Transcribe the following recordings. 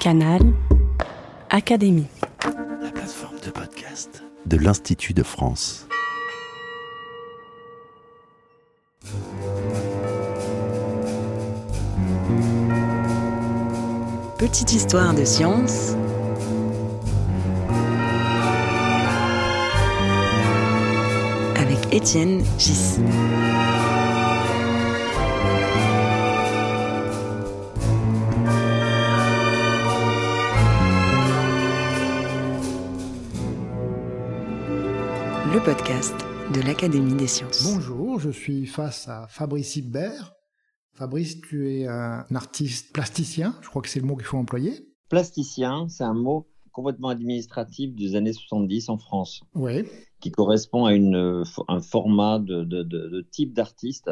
Canal Académie. La plateforme de podcast de l'Institut de France. Petite histoire de science. Avec Étienne Gis. Le podcast de l'Académie des sciences. Bonjour, je suis face à Fabrice Hibert. Fabrice, tu es un artiste plasticien, je crois que c'est le mot qu'il faut employer. Plasticien, c'est un mot complètement administratif des années 70 en France, Oui. qui correspond à une, un format de, de- de- de type d'artiste.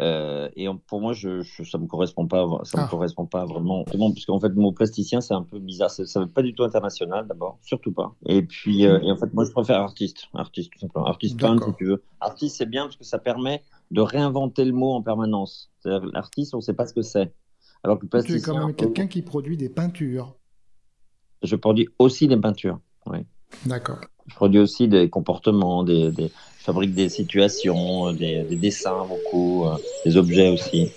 Euh, et pour moi, je, je- ça me correspond pas, ça Ah. me correspond pas vraiment, parce qu'en fait, le mot plasticien, c'est un peu bizarre. Ça, ça veut pas du tout international, d'abord, surtout pas. Et puis, euh, et en fait, moi, je préfère artiste, artiste tout simplement, artiste peintre, si tu veux. Artiste, c'est bien parce que ça permet de réinventer le mot en permanence. C'est-à-dire, l'artiste, on sait pas ce que c'est. Alors que le Tu es plasticien, quand même quelqu'un qui produit des peintures. je produis aussi des peintures. Oui. D'accord. Je produis aussi des comportements, des, fabrique des situations, euh, des, des dessins beaucoup, euh, des objets aussi.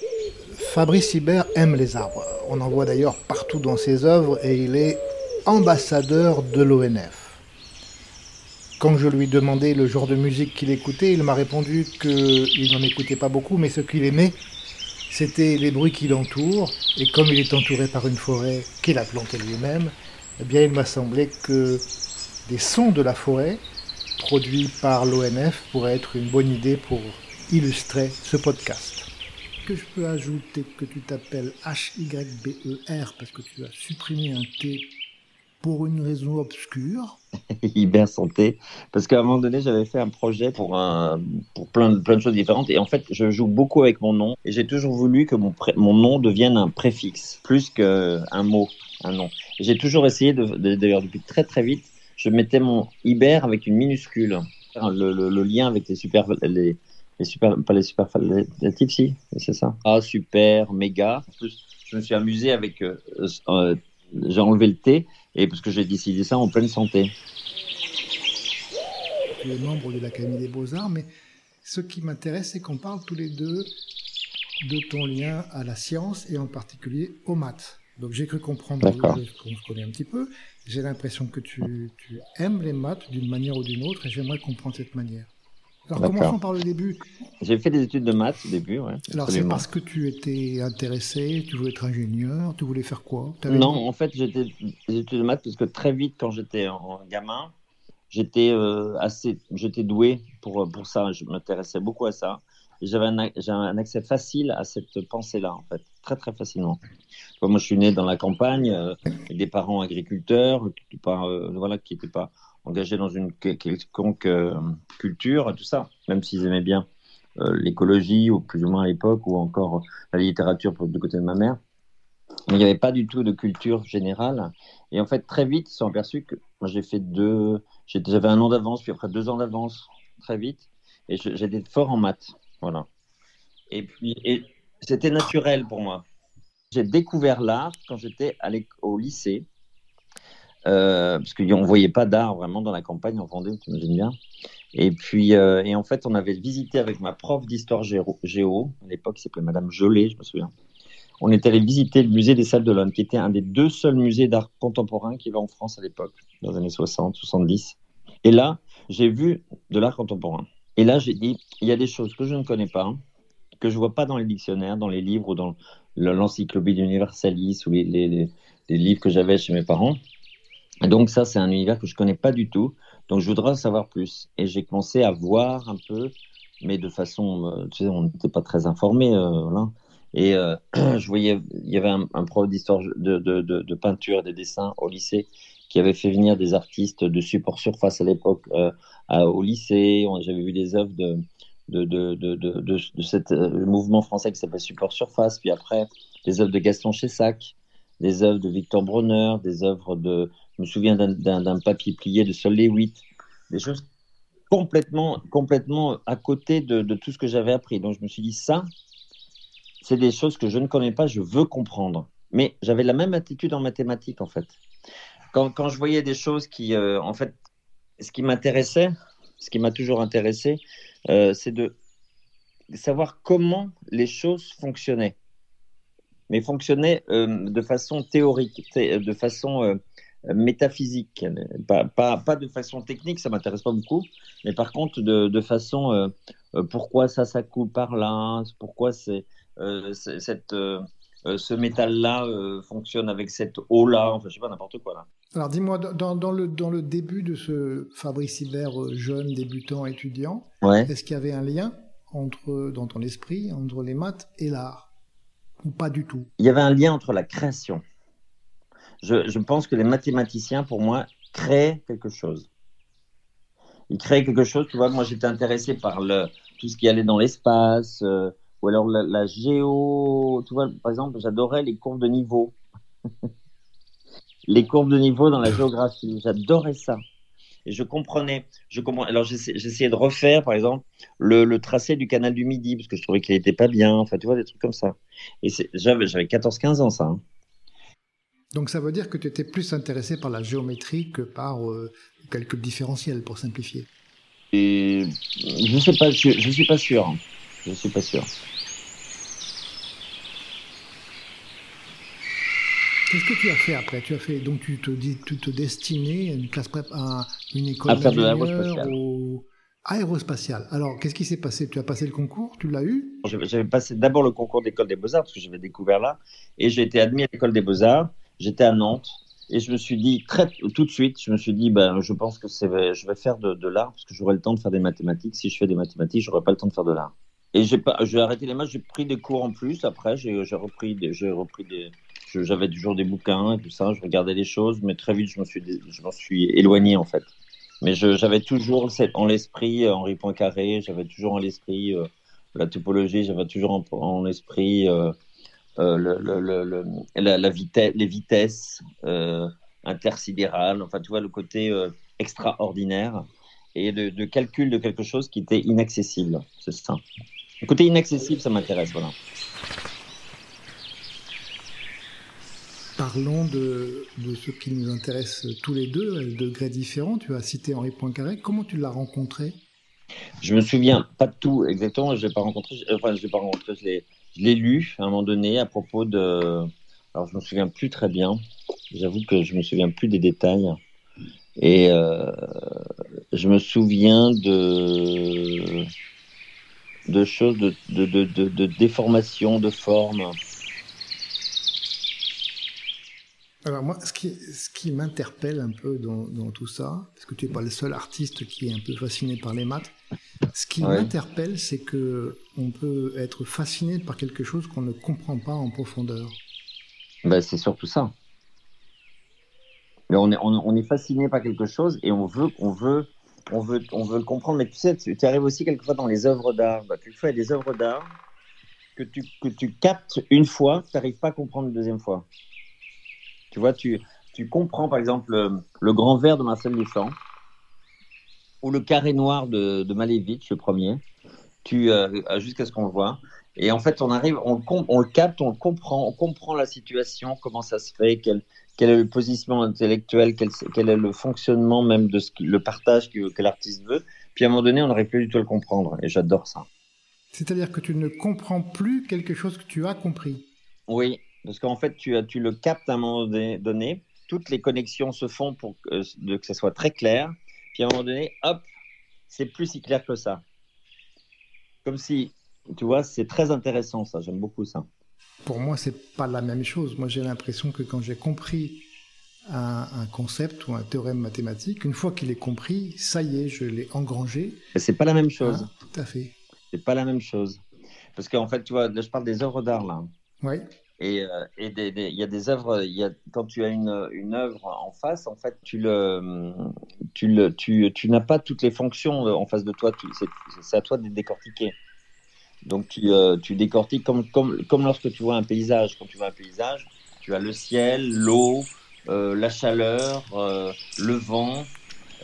Fabrice Hibert aime les arbres. On en voit d'ailleurs partout dans ses œuvres et il est ambassadeur de l'ONF. Quand je lui demandais le genre de musique qu'il écoutait, il m'a répondu qu'il n'en écoutait pas beaucoup, mais ce qu'il aimait, c'était les bruits qui l'entourent. Et comme il est entouré par une forêt qu'il a plantée lui-même, eh bien, il m'a semblé que des sons de la forêt, produits par l'ONF, pourraient être une bonne idée pour illustrer ce podcast. Que je peux ajouter que tu t'appelles H-Y-B-E-R parce que tu as supprimé un T pour une raison obscure. Hyper santé. Parce qu'à un moment donné, j'avais fait un projet pour, un, pour plein, de, plein de choses différentes. Et en fait, je joue beaucoup avec mon nom. Et j'ai toujours voulu que mon, pré- mon nom devienne un préfixe, plus qu'un mot, un nom. Et J'ai toujours essayé, de, de- d'ailleurs depuis très très vite, je mettais mon Iber avec une minuscule. Le, le- le lien avec les super... Les, les super pas les superlatifs, si, c'est ça. Ah, super, méga. En plus, je me suis amusé avec... euh, euh, j'ai enlevé le T, et parce que j'ai décidé ça en pleine santé. Tu es membre de l'Académie des Beaux-Arts, mais ce qui m'intéresse, c'est qu'on parle tous les deux de ton lien à la science et en particulier aux maths. Donc j'ai cru comprendre qu'on se connaît un petit peu. J'ai l'impression que tu, tu aimes les maths d'une manière ou d'une autre et j'aimerais comprendre cette manière. Alors commençons par le début. J'ai fait des études de maths au début, ouais. Alors c'est parce que tu étais intéressé, tu voulais être ingénieur, tu voulais faire quoi? Non, en fait, j'étais des études de maths parce que très vite, quand j'étais en gamin, j'étais euh, assez, j'étais doué pour pour ça. Je m'intéressais beaucoup à ça. J'avais un, accès facile à cette pensée-là, en fait, très très facilement. Moi, je suis né dans la campagne, euh, des parents agriculteurs, qui n'étaient pas, euh, engagés dans une que- quelconque euh, culture, tout ça, même s'ils aimaient bien l'écologie, ou plus ou moins à l'époque, ou encore la littérature du côté de ma mère. Il n'y avait pas du tout de culture générale. Et en fait, très vite, ils se sont aperçus que j'ai fait deux. J'avais un an d'avance, puis après deux ans d'avance, très vite. Et j'étais fort en maths. Voilà. Et puis, c'était naturel pour moi. J'ai découvert l'art quand j'étais au lycée. Euh, parce qu'on ne voyait pas d'art vraiment dans la campagne en Vendée, tu imagines bien. Et puis, euh, et en fait, on avait visité avec ma prof d'histoire géo, à l'époque, qui s'appelait Madame Gelé, je me souviens. On est allé visiter le musée des Salles de l'Homme, qui était un des deux seuls musées d'art contemporain qu'il y avait en France à l'époque, dans les années 60, 70. Et là, j'ai vu de l'art contemporain. Et là, j'ai dit, il y a des choses que je ne connais pas, que je vois pas dans les dictionnaires, dans les livres ou dans le- l'encyclopédie universalis ou les, livres que j'avais chez mes parents. Donc ça, c'est un univers que je connais pas du tout. Donc je voudrais en savoir plus. Et j'ai commencé à voir un peu, mais de façon, euh, tu sais, on n'était pas très informé, voilà. Et euh, je voyais, il y avait un, prof d'histoire de, de peinture et de dessin au lycée qui avait fait venir des artistes de support surface à l'époque euh, au lycée. J'avais vu des œuvres de de, de, de, de, euh, mouvement français qui s'appelle Support Surface, puis après des œuvres de Gaston Chessac, des œuvres de Victor Bronner, des œuvres de, je me souviens d'un papier plié de Sol Lewitt, des choses complètement, complètement à côté de, de tout ce que j'avais appris. Donc je me suis dit, ça, c'est des choses que je ne connais pas, je veux comprendre. Mais j'avais la même attitude en mathématiques, en fait. Quand, quand je voyais des choses qui, euh, en fait, ce qui m'intéressait, ce qui m'a toujours intéressé, euh, c'est de savoir comment les choses fonctionnaient. Mais fonctionnaient euh, de façon théorique, de façon métaphysique, pas, pas, pas, de façon technique, ça m'intéresse pas beaucoup, mais par contre de, de façon pourquoi ça, ça coule par là, pourquoi c'est cette ce métal-là fonctionne avec cette eau-là, enfin, je sais pas, n'importe quoi là. Alors dis-moi, dans, dans, le, dans le début de ce Fabrice Hibert euh, jeune, débutant, étudiant, est-ce qu'il y avait un lien entre, dans ton esprit entre les maths et l'art? Ou pas du tout? Il y avait un lien entre la création. Je, je pense que les mathématiciens, pour moi, créent quelque chose. Ils créent quelque chose, tu vois, moi j'étais intéressé par le, tout ce qui allait dans l'espace, ou alors la, géo, tu vois, par exemple, j'adorais les courbes de niveau. les courbes de niveau dans la géographie, j'adorais ça. Et je comprenais, je comprends. Alors j'essayais de refaire, par exemple, le, tracé du canal du Midi, parce que je trouvais qu'il n'était pas bien, enfin, tu vois, des trucs comme ça. Et j'avais 14-15 ans, ça. Hein. Donc ça veut dire que tu étais plus intéressé par la géométrie que par euh, quelques différentiels, pour simplifier. Et je ne sais pas, je, je suis pas sûr. Hein. Je suis pas sûr. Qu'est-ce que tu as fait après? Tu as fait donc tu te dis tu te destinais à une classe prép, à une école à faire de l'aérospatiale. Aérospatiale. Alors qu'est-ce qui s'est passé? Tu as passé le concours? Tu l'as eu? J'avais passé d'abord le concours d'école des beaux arts parce que j'avais découvert là et j'ai été admis à l'école des beaux arts. J'étais à Nantes et je me suis dit très tout de suite, je me suis dit ben je pense que je vais faire de, de l'art parce que j'aurai le temps de faire des mathématiques. Si je fais des mathématiques, j'aurai pas le temps de faire de l'art. Et j'ai pas, j'ai arrêté les maths, j'ai pris des cours en plus. Après, j'ai, j'ai repris, des, j'ai repris des, j'avais toujours des bouquins et tout ça. Je regardais les choses, mais très vite, je m'en suis éloigné en fait. Mais j'avais toujours en l'esprit euh, Henri Poincaré, j'avais toujours en l'esprit euh, la topologie, j'avais toujours en, l'esprit euh, la, vitesse, les vitesses intersidérales. Enfin, tu vois le côté extraordinaire et de, de calcul de quelque chose qui était inaccessible. C'est ça. Le côté inaccessible, ça m'intéresse, voilà. Parlons de, ce qui nous intéresse tous les deux, à degrés différents. Tu as cité Henri Poincaré. Comment tu l'as rencontré? Je me souviens pas de tout exactement. Je l'ai pas rencontré. Enfin, je l'ai pas rencontré. Je l'ai lu à un moment donné à propos de. Alors, je me souviens plus très bien. J'avoue que je me souviens plus des détails. Et euh, je me souviens de de choses, de, de, de, de déformation de forme. Alors moi, ce qui, ce qui m'interpelle un peu dans, dans, tout ça, parce que tu n'es pas le seul artiste qui est un peu fasciné par les maths, ce qui m'interpelle, c'est que on peut être fasciné par quelque chose qu'on ne comprend pas en profondeur. Ben, c'est surtout ça. Mais on est, on, on, est fasciné par quelque chose et on veut, on veut on veut, on veut le comprendre, mais tu sais, tu, arrives aussi quelquefois dans les œuvres d'art. Bah, quelquefois, il y a des œuvres d'art que tu, que tu captes une fois, tu n'arrives pas à comprendre une deuxième fois. Tu vois, tu, tu comprends par exemple le, grand verre de Marcel Duchamp ou le carré noir de, de Malevich, le premier, tu, euh, jusqu'à ce qu'on le voit. Et en fait, on arrive, on, on, le capte, on le comprend, on comprend la situation, comment ça se fait, quel, quel est le positionnement intellectuel, quel, quel, est le fonctionnement même de ce le partage que, que l'artiste veut. Puis à un moment donné, on n'arrive plus du tout à le comprendre. Et j'adore ça. C'est-à-dire que tu ne comprends plus quelque chose que tu as compris. Oui, parce qu'en fait, tu, tu le captes à un moment donné. Toutes les connexions se font pour que, que ça soit très clair. Puis à un moment donné, hop, c'est plus si clair que ça. Comme si, tu vois, c'est très intéressant ça. J'aime beaucoup ça pour moi, c'est pas la même chose. Moi, j'ai l'impression que quand j'ai compris un, un, concept ou un théorème mathématique, une fois qu'il est compris, ça y est, je l'ai engrangé. C'est pas la même chose. Ah, tout à fait. C'est pas la même chose. Parce qu'en fait, tu vois, là, je parle des œuvres d'art, là. Oui. Et euh, il y a des œuvres, quand tu as une, œuvre en face, en fait, tu, n'as pas toutes les fonctions en face de toi. C'est à toi de décortiquer. Donc tu, euh, décortiques comme, lorsque tu vois un paysage. Quand tu vois un paysage, tu as le ciel, l'eau, euh, la chaleur, le vent.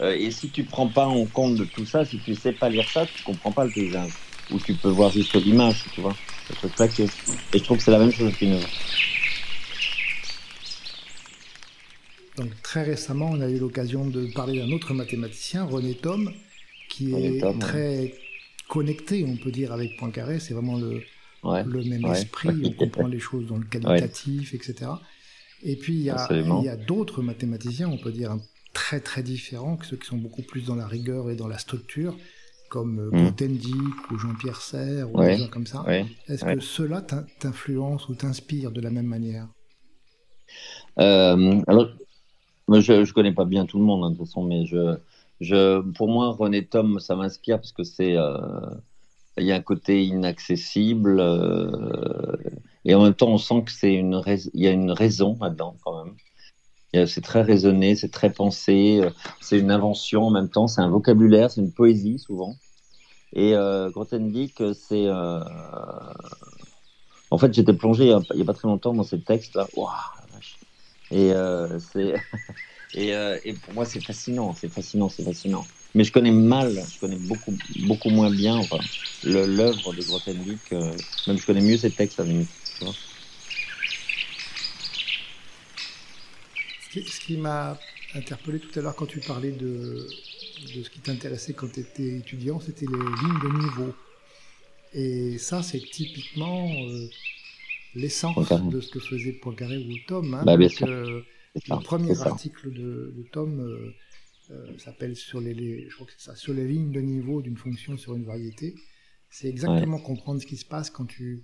Et si tu prends pas en compte de tout ça, si tu sais pas lire ça, tu comprends pas le paysage. Ou tu peux voir juste l'image, tu vois. Te plaquer. Et je trouve que c'est la même chose qu'une. Donc très récemment, on a eu l'occasion de parler d'un autre mathématicien, René Thom, qui est très connecté, on peut dire, avec Poincaré. C'est vraiment le, le même esprit, on comprend les choses dans le qualitatif, etc. Et puis il y a, il y a d'autres mathématiciens, on peut dire très très différents, que ceux qui sont beaucoup plus dans la rigueur et dans la structure, comme euh, mm. ou Jean-Pierre Serre ou des gens comme ça. Est-ce que cela t'influence ou t'inspire de la même manière? Euh, Alors, je ne connais pas bien tout le monde hein, de toute façon, mais je, je, pour moi, René Tom, ça m'inspire parce que c'est euh, il y a un côté inaccessible euh, et en même temps, on sent que c'est une il y a une raison là-dedans quand même. C'est très raisonné, c'est très pensé, euh, c'est une invention en même temps, c'est un vocabulaire, c'est une poésie souvent. Et euh, Grothendieck, c'est. Euh... En fait, j'étais plongé il n'y a, pas très longtemps dans ces textes-là. Et, euh, c'est. et, euh, pour moi, c'est fascinant, c'est fascinant, c'est fascinant. Mais je connais mal, je connais beaucoup, beaucoup moins bien enfin, l'œuvre de Grothendieck. même je connais mieux ses textes à la Ce qui m'a interpellé tout à l'heure quand tu parlais de, de ce qui t'intéressait quand tu étais étudiant, c'était les lignes de niveau. Et ça, c'est typiquement euh, l'essence de ce que faisait Poincaré ou Tom. Hein, bah, le premier article de, de Tom euh, euh, s'appelle sur les, je crois que ça, sur les lignes de niveau d'une fonction sur une variété. C'est exactement comprendre ce qui se passe quand tu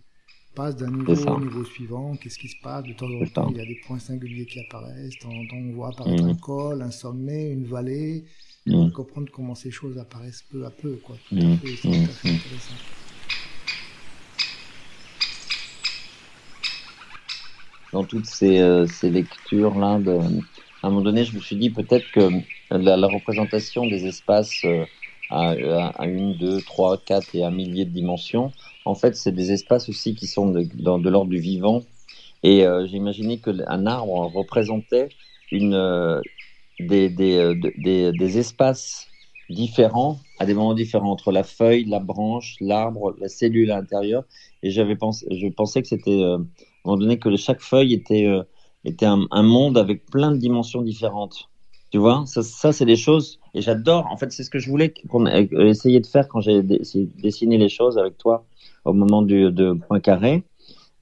passe d'un niveau au niveau suivant, qu'est-ce qui se passe, de temps en temps, il y a des points singuliers qui apparaissent, de temps en temps, on voit apparaître un mhm. col, un sommet, une vallée, mmh. comprendre comment ces choses apparaissent peu à peu, quoi. Tout à mhm. fait, c'est tout à fait mhm. intéressant. Dans toutes ces, euh, ces lectures-là, à un moment donné, je me suis dit peut-être que la, la, représentation des espaces euh, à, à, une, deux, trois, quatre et un millier de dimensions, en fait, c'est des espaces aussi qui sont de, de l'ordre du vivant. Et euh, j'ai imaginé qu'un arbre représentait une, euh, des, des, euh, des, des, espaces différents, à des moments différents, entre la feuille, la branche, l'arbre, la cellule à l'intérieur. Et j'avais pensé, je pensais que c'était, à un moment donné, que chaque feuille était, était un, monde avec plein de dimensions différentes. Tu vois, ça, ça c'est des choses, et j'adore, en fait, c'est ce que je voulais qu'on essayer de faire quand j'ai dessiné les choses avec toi au moment du, de Poincaré.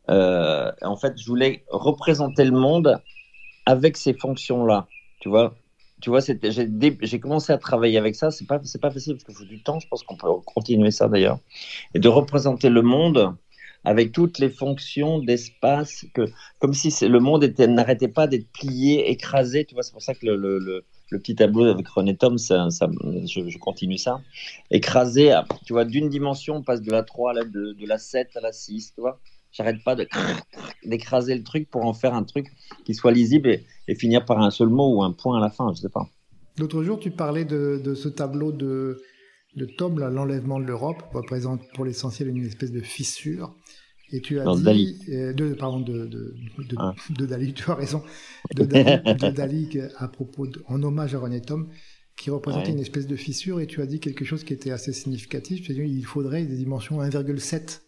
Euh, en fait, je voulais représenter le monde avec ces fonctions-là. Tu vois, tu vois, j'ai commencé à travailler avec ça. C'est pas, pas facile parce qu'il faut du temps. Je pense qu'on peut continuer ça d'ailleurs, et de représenter le monde avec toutes les fonctions d'espace, que comme si le monde n'arrêtait pas d'être plié, écrasé. Tu vois, c'est pour ça que le, petit tableau avec René Tom, ça, je, continue ça. Écrasé, tu vois, d'une dimension, on passe de la 3 à la 2, de la 7 à la 6, tu vois. J'arrête pas d'écraser le truc pour en faire un truc qui soit lisible et, finir par un seul mot ou un point à la fin, je sais pas. L'autre jour, tu parlais de, ce tableau de, de Tom, l'enlèvement de l'Europe, représente pour l'essentiel une espèce de fissure. Et tu as dit, Dali. Euh, de, pardon, de, de, de, ah. de, Dali, tu as raison, de Dali, à propos, en hommage à René Tom, qui représentait une espèce de fissure, et tu as dit quelque chose qui était assez significatif, tu as dit il faudrait des dimensions 1,7.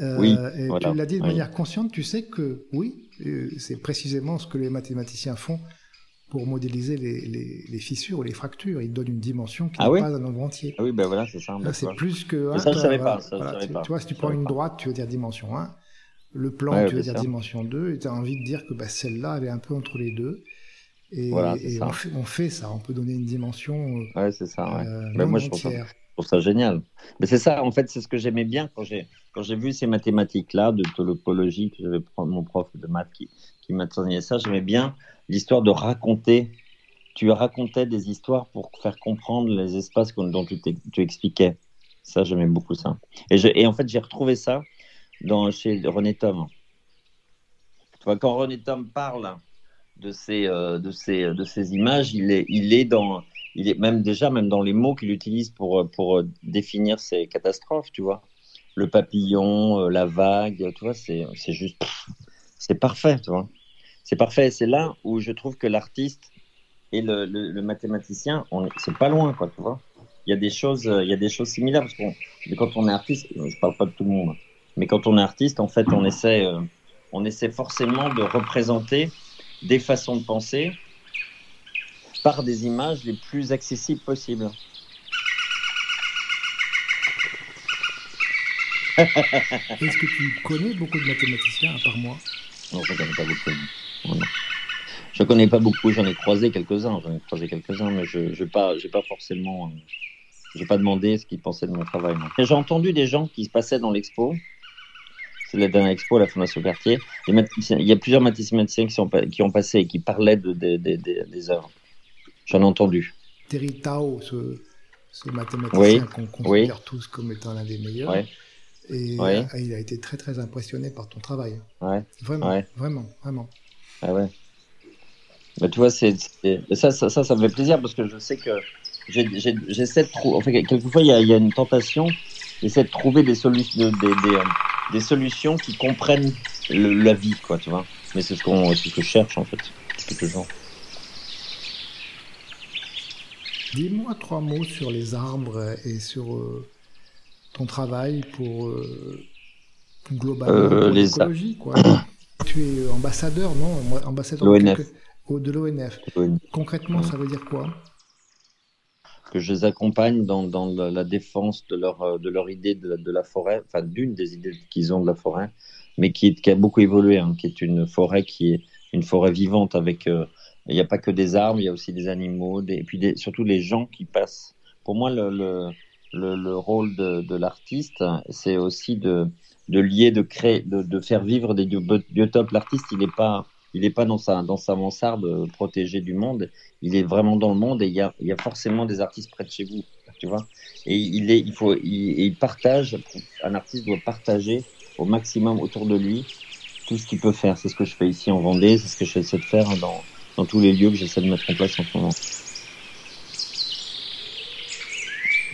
Euh, oui, et voilà. tu l'as dit de manière consciente, tu sais que oui, euh, c'est précisément ce que les mathématiciens font pour modéliser les, les, les, fissures ou les fractures. Il donne une dimension qui ah n'est pas un nombre entier. Ah oui, ben voilà, c'est ça. c'est plus que. Hein, ça, je ne savais pas. Ça, voilà, savais tu, pas. tu, vois, si tu prends une droite, tu veux dire dimension 1. Le plan, ouais, tu veux dire ça. dimension 2. Et tu as envie de dire que bah, celle-là, elle est un peu entre les deux. Et, voilà, et on, fait, on, fait, ça. On peut donner une dimension. Euh, ouais, c'est ça. Ouais. Euh, ben moi, je trouve ça, je trouve ça génial. Mais c'est ça, en fait, c'est ce que j'aimais bien quand j'ai quand j'ai vu ces mathématiques-là de topologie, que j'avais mon prof de maths qui, qui m'a enseigné ça, j'aimais bien l'histoire de raconter tu racontais des histoires pour faire comprendre les espaces dont tu, expliquais. Ça, j'aimais beaucoup ça. Et, en fait, j'ai retrouvé ça chez René Tom. Tu quand René Tom parle de ces, euh, images, il est, même déjà dans les mots qu'il utilise pour, pour définir ces catastrophes, tu vois. Le papillon, euh, la vague, tu c'est juste, c'est parfait, tu vois. C'est parfait. C'est là où je trouve que l'artiste et le, mathématicien, c'est pas loin, quoi, tu vois. Il y a des choses, il y a des choses similaires parce que quand on est artiste, je parle pas de tout le monde, mais quand on est artiste, en fait, on essaie, euh, on essaie forcément de représenter des façons de penser par des images les plus accessibles possibles. Est-ce que tu connais beaucoup de mathématiciens à part moi? Non, je ne connais pas beaucoup. Non, non. Je connais pas beaucoup, j'en ai croisé quelques-uns, j'en ai croisé quelques-uns, mais je n'ai pas, pas forcément, euh, j'ai pas demandé ce qu'ils pensaient de mon travail. J'ai entendu des gens qui se passaient dans l'expo. C'est la dernière expo à la Fondation Cartier. Il y a plusieurs mathématiciens qui, sont, pa- qui ont passé et qui parlaient de, de- de- de- des œuvres. J'en ai entendu. Terry Tao, ce, ce mathématicien Oui, qu'on considère tous comme étant l'un des meilleurs. Ouais, Et Ouais. il a été très très impressionné par ton travail. ouais. Vraiment, Ouais. vraiment, vraiment. Ah ouais. Bah, tu vois, c'est, ça, ça, ça, ça me fait plaisir parce que je sais que j'essaie de trouver. Enfin, quelquefois, il y a, il y a une tentation. J'essaie de trouver des, solutions des, des, euh, des solutions qui comprennent le- la vie, quoi, tu vois. Mais c'est ce, qu'on, ce que je cherche, en fait, depuis toujours. Dis-moi trois mots sur les arbres et sur euh, ton travail pour euh, globalement Euh, l'écologie. quoi. tu es ambassadeur, non? Ambassadeur de, L'ONF. Concrètement, ça veut dire quoi? Que je les accompagne dans, dans la, défense de leur, euh, de leur idée de, la- de la forêt, enfin, d'une des idées qu'ils ont de la forêt, mais qui, est- qui a beaucoup évolué, hein, qui est une forêt qui est une forêt vivante avec. euh, il n'y a pas que des arbres, il y a aussi des animaux, des, et puis des- surtout les gens qui passent. Pour moi, le, le, le, le rôle de, l'artiste, c'est aussi de, lier, de créer, de, faire vivre des bio- biotopes. L'artiste, il n'est pas, il est pas dans sa, mansarde euh, protégée du monde. Il est vraiment dans le monde et il y a, forcément des artistes près de chez vous, tu vois. Et il partage. Un artiste doit partager au maximum autour de lui tout ce qu'il peut faire. C'est ce que je fais ici en Vendée, c'est ce que j'essaie de faire dans tous les lieux que j'essaie de mettre en place en ce moment.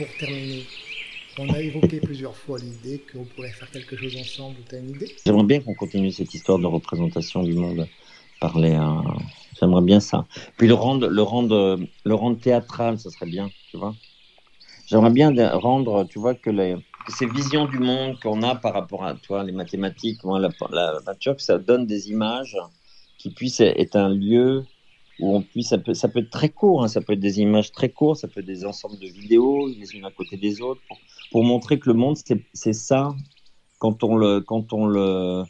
Pour terminer, on a évoqué plusieurs fois l'idée qu'on pourrait faire quelque chose ensemble. J'aimerais bien qu'on continue cette histoire de représentation du monde par les. euh, J'aimerais bien ça. Puis le rendre, le rendre, le rendre théâtral, ça serait bien, tu vois. J'aimerais bien rendre, tu vois, que, ces visions du monde qu'on a par rapport à toi, les mathématiques, la, la, ça donne des images qui puissent être un lieu où on puisse, ça peut, ça peut être très court, hein, ça peut être des images très courtes, ça peut être des ensembles de vidéos, les unes à côté des autres, pour, pour montrer que le monde, c'est ça quand on le, quand on le,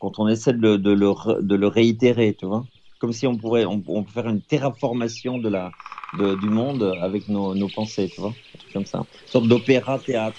quand on essaie de le, de le, réitérer, tu vois. Comme si on pourrait, on peut faire une terraformation de la, de, du monde avec nos, nos pensées, tu vois. Un truc comme ça. Une sorte d'opéra théâtre.